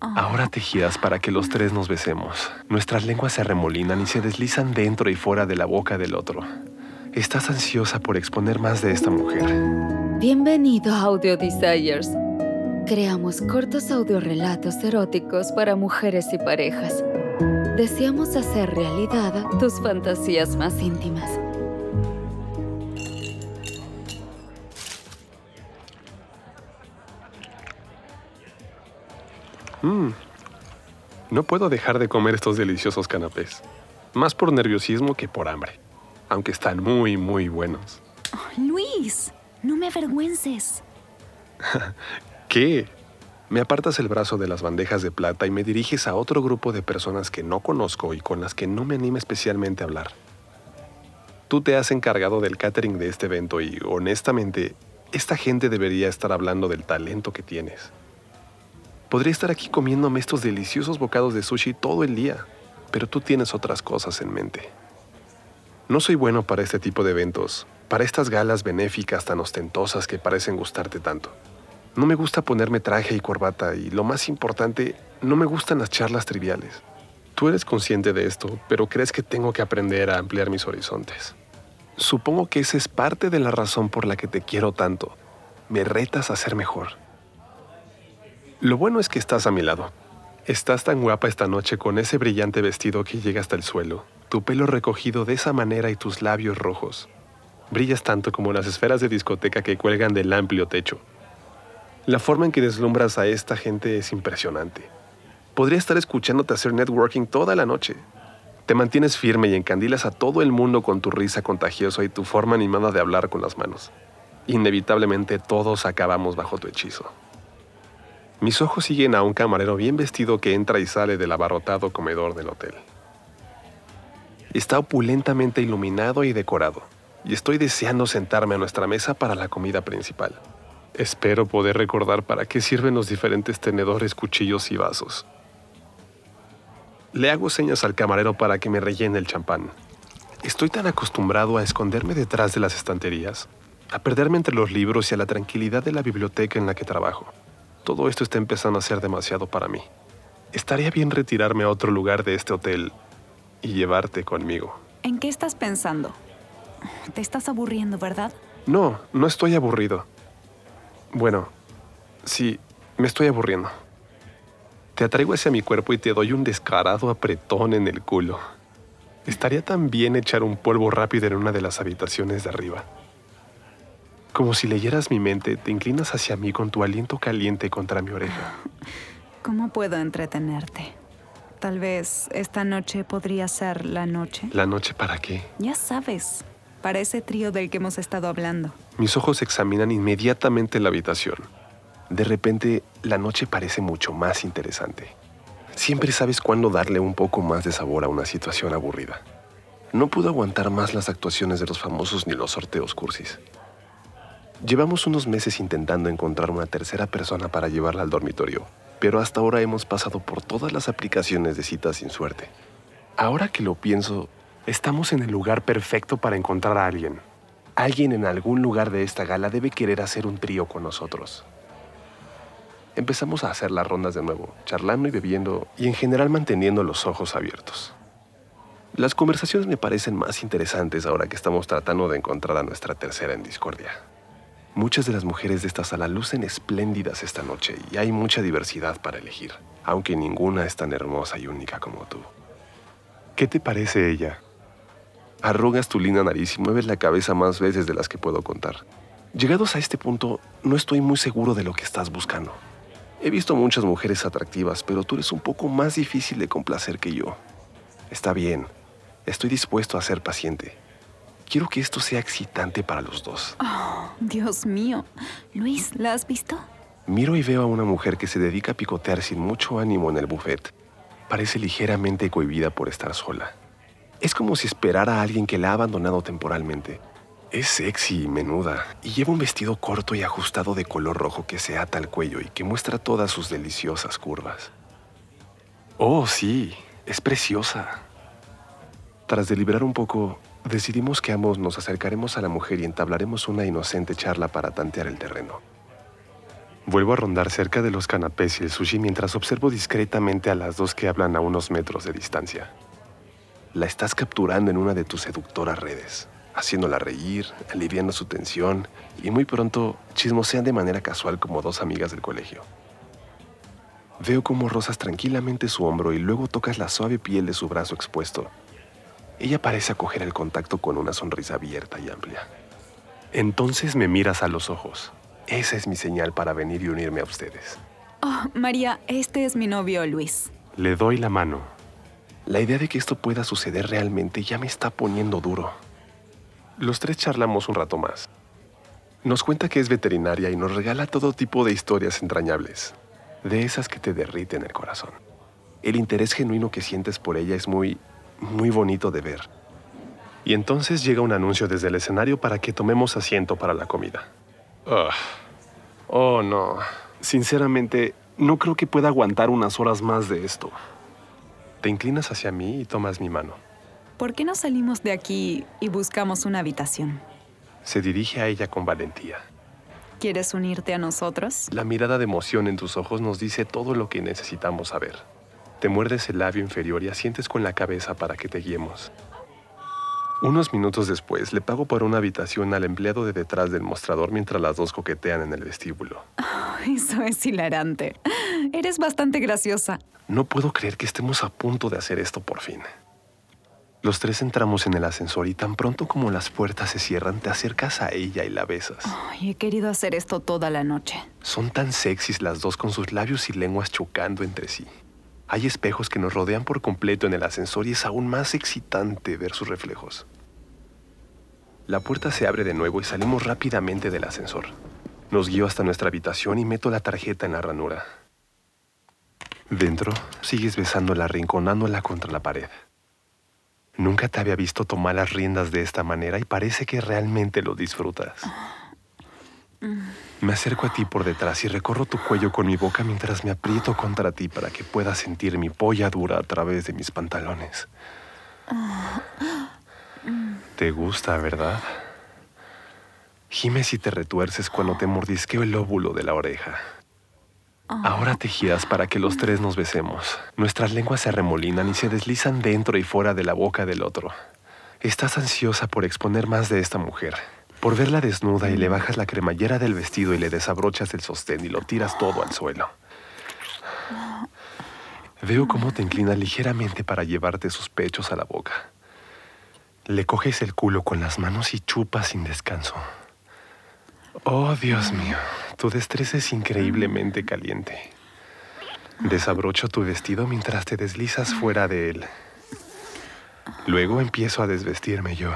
Ahora te giras para que los tres nos besemos. Nuestras lenguas se remolinan y se deslizan dentro y fuera de la boca del otro. Estás ansiosa por exponer más de esta mujer. Bienvenido a Audio Desires. Creamos cortos audiorelatos eróticos para mujeres y parejas. Deseamos hacer realidad tus fantasías más íntimas. Mmm. No puedo dejar de comer estos deliciosos canapés. Más por nerviosismo que por hambre. Aunque están muy, muy buenos. Luis, no me avergüences. ¿Qué? Me apartas el brazo de las bandejas de plata y me diriges a otro grupo de personas que no conozco y con las que no me anima especialmente a hablar. Tú te has encargado del catering de este evento y, honestamente, esta gente debería estar hablando del talento que tienes. Podría estar aquí comiéndome estos deliciosos bocados de sushi todo el día, pero tú tienes otras cosas en mente. No soy bueno para este tipo de eventos, para estas galas benéficas tan ostentosas que parecen gustarte tanto. No me gusta ponerme traje y corbata y lo más importante, no me gustan las charlas triviales. Tú eres consciente de esto, pero crees que tengo que aprender a ampliar mis horizontes. Supongo que esa es parte de la razón por la que te quiero tanto. Me retas a ser mejor. Lo bueno es que estás a mi lado. Estás tan guapa esta noche con ese brillante vestido que llega hasta el suelo, tu pelo recogido de esa manera y tus labios rojos. Brillas tanto como las esferas de discoteca que cuelgan del amplio techo. La forma en que deslumbras a esta gente es impresionante. Podría estar escuchándote hacer networking toda la noche. Te mantienes firme y encandilas a todo el mundo con tu risa contagiosa y tu forma animada de hablar con las manos. Inevitablemente todos acabamos bajo tu hechizo. Mis ojos siguen a un camarero bien vestido que entra y sale del abarrotado comedor del hotel. Está opulentamente iluminado y decorado, y estoy deseando sentarme a nuestra mesa para la comida principal. Espero poder recordar para qué sirven los diferentes tenedores, cuchillos y vasos. Le hago señas al camarero para que me rellene el champán. Estoy tan acostumbrado a esconderme detrás de las estanterías, a perderme entre los libros y a la tranquilidad de la biblioteca en la que trabajo todo esto está empezando a ser demasiado para mí. Estaría bien retirarme a otro lugar de este hotel y llevarte conmigo. ¿En qué estás pensando? Te estás aburriendo, ¿verdad? No, no estoy aburrido. Bueno, sí, me estoy aburriendo. Te atraigo hacia mi cuerpo y te doy un descarado apretón en el culo. Estaría tan bien echar un polvo rápido en una de las habitaciones de arriba. Como si leyeras mi mente, te inclinas hacia mí con tu aliento caliente contra mi oreja. ¿Cómo puedo entretenerte? Tal vez esta noche podría ser la noche. ¿La noche para qué? Ya sabes, para ese trío del que hemos estado hablando. Mis ojos examinan inmediatamente la habitación. De repente, la noche parece mucho más interesante. Siempre sabes cuándo darle un poco más de sabor a una situación aburrida. No pude aguantar más las actuaciones de los famosos ni los sorteos cursis. Llevamos unos meses intentando encontrar una tercera persona para llevarla al dormitorio, pero hasta ahora hemos pasado por todas las aplicaciones de citas sin suerte. Ahora que lo pienso, estamos en el lugar perfecto para encontrar a alguien. Alguien en algún lugar de esta gala debe querer hacer un trío con nosotros. Empezamos a hacer las rondas de nuevo, charlando y bebiendo y en general manteniendo los ojos abiertos. Las conversaciones me parecen más interesantes ahora que estamos tratando de encontrar a nuestra tercera en discordia. Muchas de las mujeres de esta sala lucen espléndidas esta noche y hay mucha diversidad para elegir, aunque ninguna es tan hermosa y única como tú. ¿Qué te parece ella? Arrugas tu linda nariz y mueves la cabeza más veces de las que puedo contar. Llegados a este punto, no estoy muy seguro de lo que estás buscando. He visto muchas mujeres atractivas, pero tú eres un poco más difícil de complacer que yo. Está bien, estoy dispuesto a ser paciente Quiero que esto sea excitante para los dos. Oh, Dios mío. Luis, ¿la has visto? Miro y veo a una mujer que se dedica a picotear sin mucho ánimo en el buffet. Parece ligeramente cohibida por estar sola. Es como si esperara a alguien que la ha abandonado temporalmente. Es sexy y menuda, y lleva un vestido corto y ajustado de color rojo que se ata al cuello y que muestra todas sus deliciosas curvas. Oh, sí, es preciosa. Tras deliberar un poco, Decidimos que ambos nos acercaremos a la mujer y entablaremos una inocente charla para tantear el terreno. Vuelvo a rondar cerca de los canapés y el sushi mientras observo discretamente a las dos que hablan a unos metros de distancia. La estás capturando en una de tus seductoras redes, haciéndola reír, aliviando su tensión y muy pronto chismosean de manera casual como dos amigas del colegio. Veo cómo rozas tranquilamente su hombro y luego tocas la suave piel de su brazo expuesto. Ella parece acoger el contacto con una sonrisa abierta y amplia. Entonces me miras a los ojos. Esa es mi señal para venir y unirme a ustedes. Oh, María, este es mi novio Luis. Le doy la mano. La idea de que esto pueda suceder realmente ya me está poniendo duro. Los tres charlamos un rato más. Nos cuenta que es veterinaria y nos regala todo tipo de historias entrañables, de esas que te derriten el corazón. El interés genuino que sientes por ella es muy, muy bonito de ver. Y entonces llega un anuncio desde el escenario para que tomemos asiento para la comida. Ugh. Oh, no. Sinceramente, no creo que pueda aguantar unas horas más de esto. Te inclinas hacia mí y tomas mi mano. ¿Por qué no salimos de aquí y buscamos una habitación? Se dirige a ella con valentía. ¿Quieres unirte a nosotros? La mirada de emoción en tus ojos nos dice todo lo que necesitamos saber. Te muerdes el labio inferior y asientes con la cabeza para que te guiemos. Unos minutos después, le pago por una habitación al empleado de detrás del mostrador mientras las dos coquetean en el vestíbulo. Eso es hilarante. Eres bastante graciosa. No puedo creer que estemos a punto de hacer esto por fin. Los tres entramos en el ascensor y tan pronto como las puertas se cierran, te acercas a ella y la besas. Ay, he querido hacer esto toda la noche. Son tan sexys las dos con sus labios y lenguas chocando entre sí. Hay espejos que nos rodean por completo en el ascensor y es aún más excitante ver sus reflejos. La puerta se abre de nuevo y salimos rápidamente del ascensor. Nos guío hasta nuestra habitación y meto la tarjeta en la ranura. Dentro, sigues besándola, arrinconándola contra la pared. Nunca te había visto tomar las riendas de esta manera y parece que realmente lo disfrutas. Me acerco a ti por detrás y recorro tu cuello con mi boca mientras me aprieto contra ti para que puedas sentir mi polla dura a través de mis pantalones. Te gusta, ¿verdad? Gimes y te retuerces cuando te mordisqueo el óvulo de la oreja. Ahora te giras para que los tres nos besemos. Nuestras lenguas se remolinan y se deslizan dentro y fuera de la boca del otro. Estás ansiosa por exponer más de esta mujer, por verla desnuda y le bajas la cremallera del vestido y le desabrochas el sostén y lo tiras todo al suelo. Veo cómo te inclinas ligeramente para llevarte sus pechos a la boca. Le coges el culo con las manos y chupas sin descanso. Oh, Dios mío, tu destreza es increíblemente caliente. Desabrocho tu vestido mientras te deslizas fuera de él. Luego empiezo a desvestirme yo.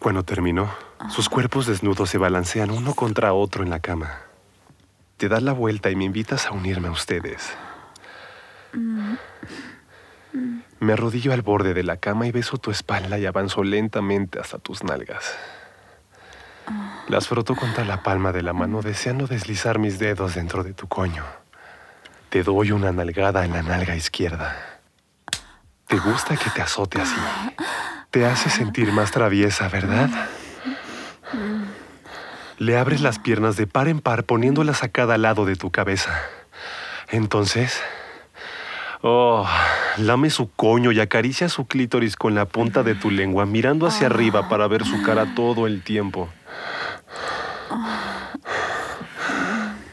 Cuando terminó, sus cuerpos desnudos se balancean uno contra otro en la cama. Te das la vuelta y me invitas a unirme a ustedes. Me arrodillo al borde de la cama y beso tu espalda y avanzo lentamente hasta tus nalgas. Las froto contra la palma de la mano deseando deslizar mis dedos dentro de tu coño. Te doy una nalgada en la nalga izquierda. ¿Te gusta que te azote así? Te hace sentir más traviesa, ¿verdad? Le abres las piernas de par en par poniéndolas a cada lado de tu cabeza. Entonces... Oh, lame su coño y acaricia su clítoris con la punta de tu lengua, mirando hacia arriba para ver su cara todo el tiempo.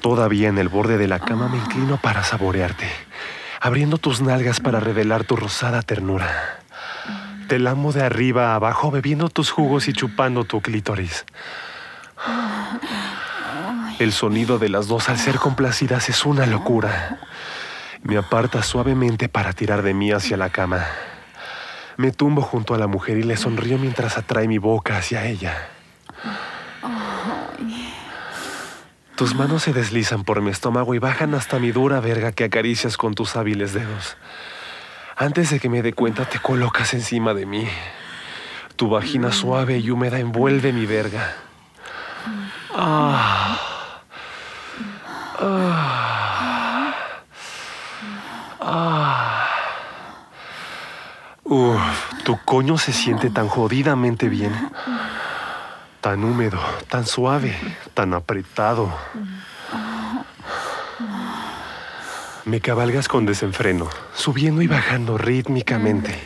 Todavía en el borde de la cama me inclino para saborearte, abriendo tus nalgas para revelar tu rosada ternura. Te lamo de arriba a abajo, bebiendo tus jugos y chupando tu clítoris. El sonido de las dos al ser complacidas es una locura. Me aparta suavemente para tirar de mí hacia la cama. Me tumbo junto a la mujer y le sonrío mientras atrae mi boca hacia ella. Tus manos se deslizan por mi estómago y bajan hasta mi dura verga que acaricias con tus hábiles dedos. Antes de que me dé cuenta, te colocas encima de mí. Tu vagina suave y húmeda envuelve mi verga. Ah. Ah. Ah. Uf, tu coño se siente tan jodidamente bien. Tan húmedo, tan suave, tan apretado. Me cabalgas con desenfreno, subiendo y bajando rítmicamente,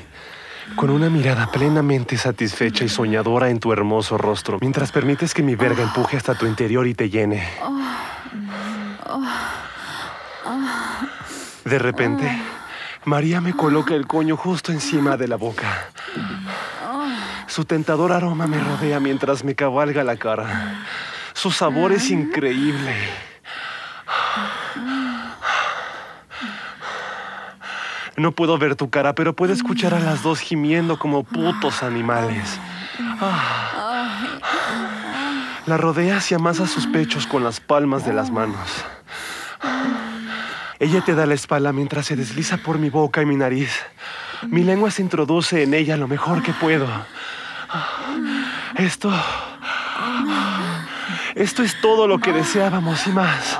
con una mirada plenamente satisfecha y soñadora en tu hermoso rostro, mientras permites que mi verga empuje hasta tu interior y te llene. De repente, María me coloca el coño justo encima de la boca. Su tentador aroma me rodea mientras me cabalga la cara. Su sabor es increíble. No puedo ver tu cara, pero puedo escuchar a las dos gimiendo como putos animales. La rodeas y amasas sus pechos con las palmas de las manos. Ella te da la espalda mientras se desliza por mi boca y mi nariz. Mi lengua se introduce en ella lo mejor que puedo. Esto... Esto es todo lo que deseábamos y más.